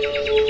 Música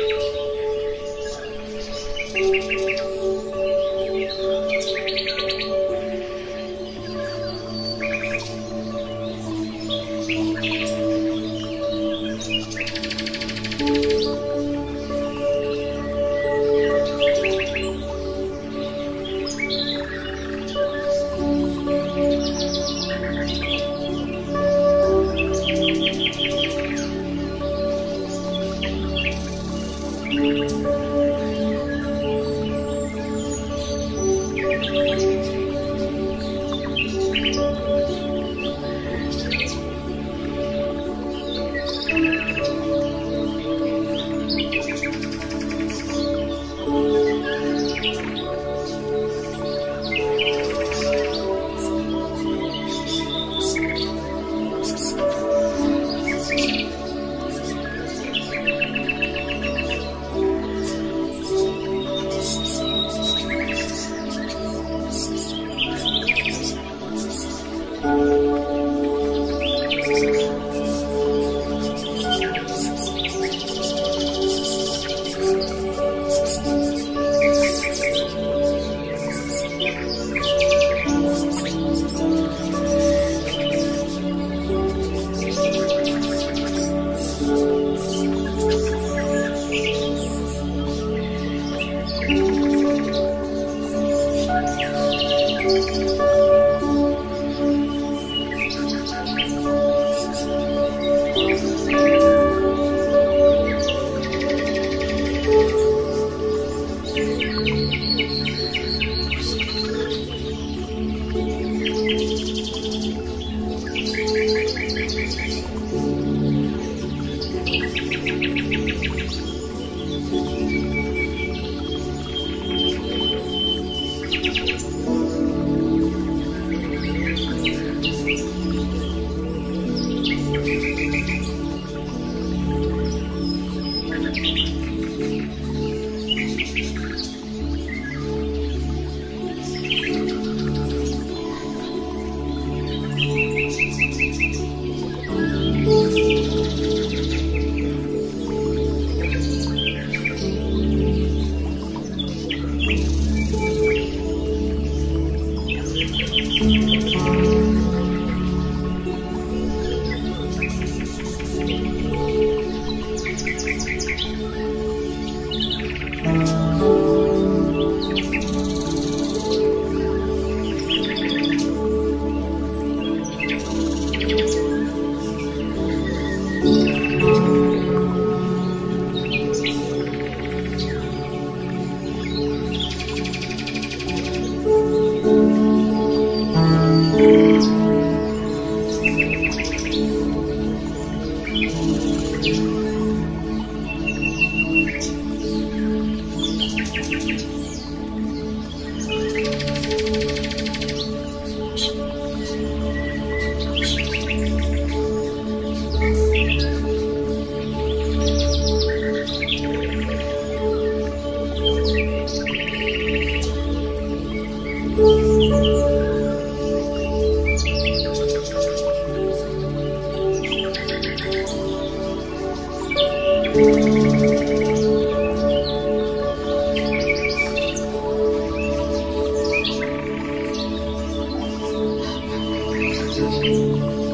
Música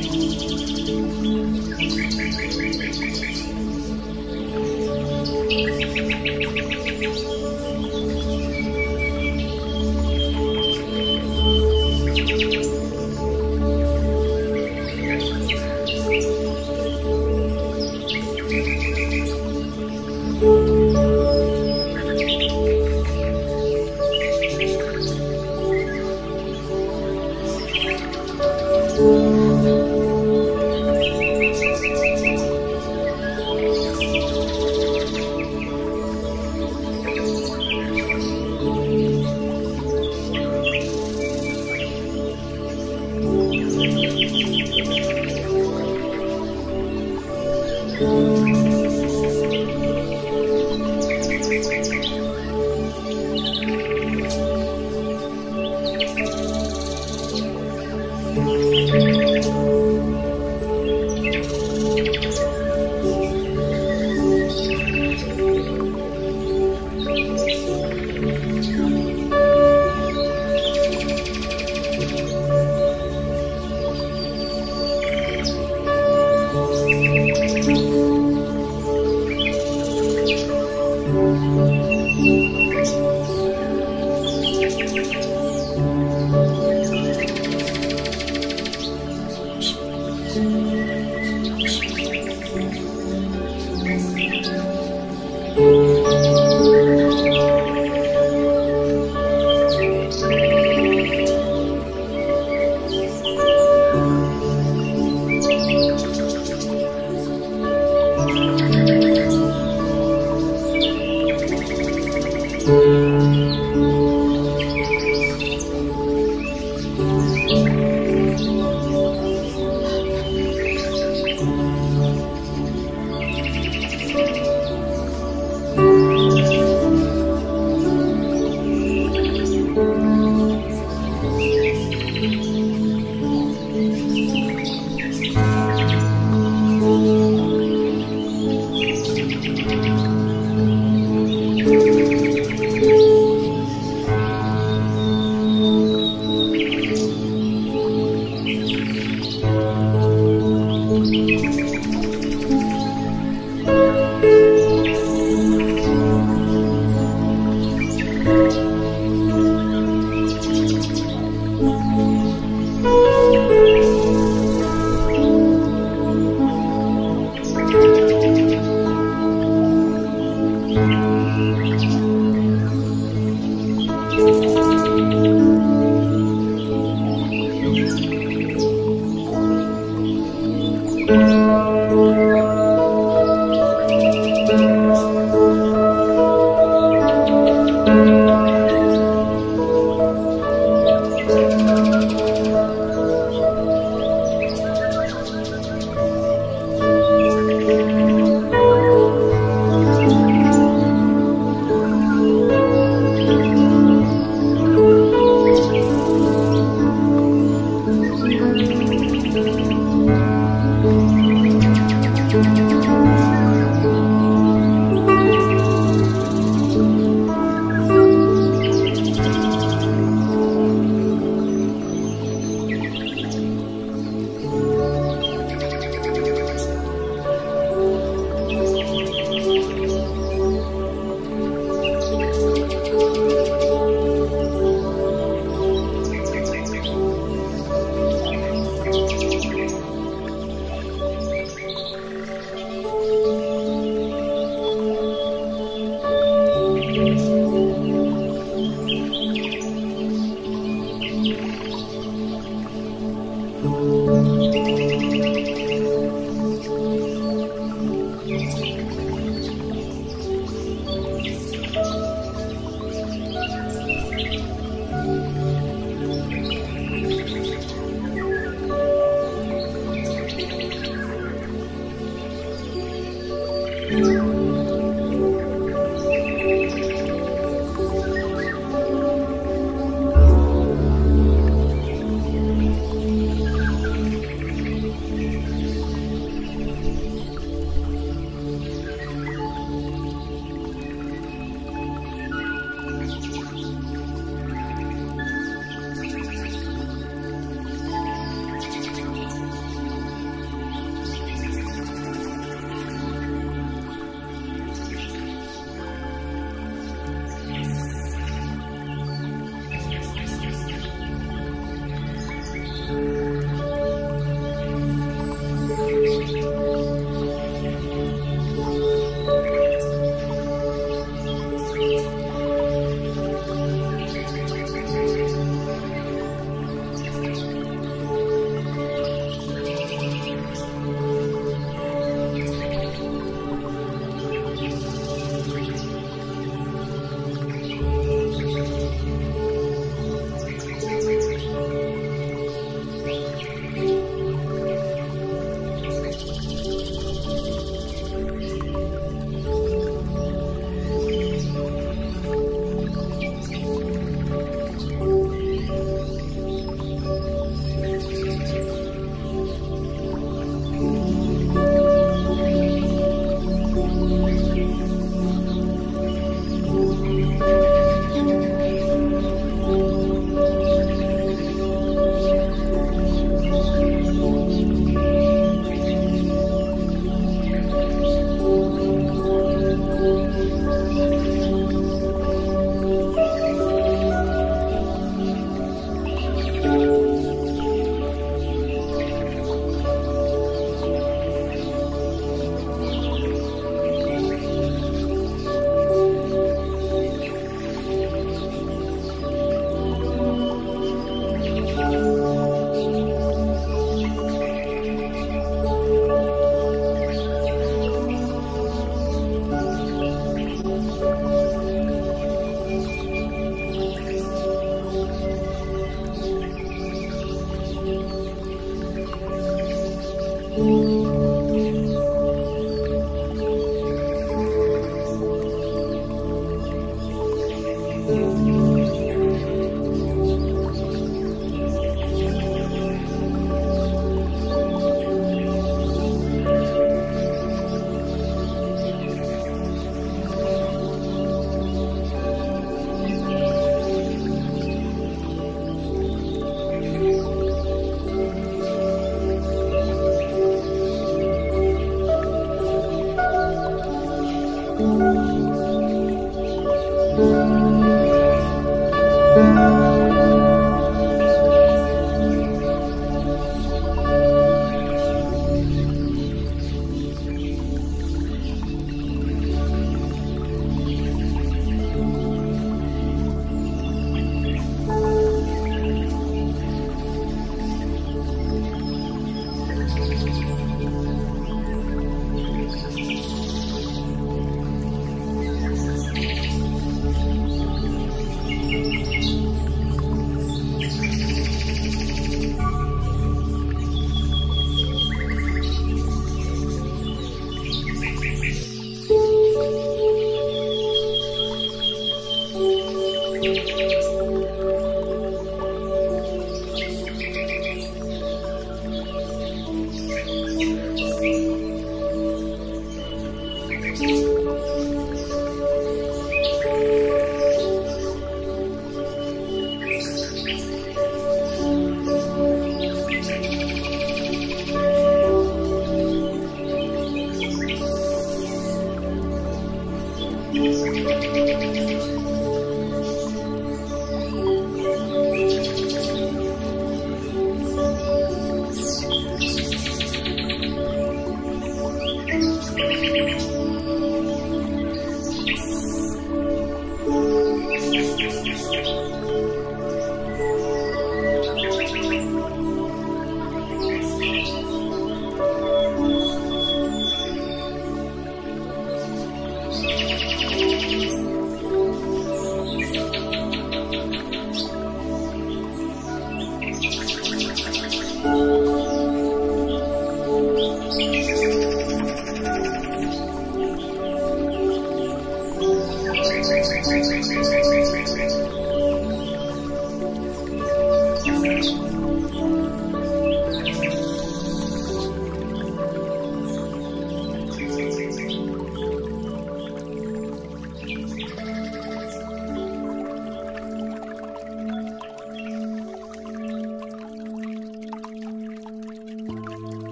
Thank you.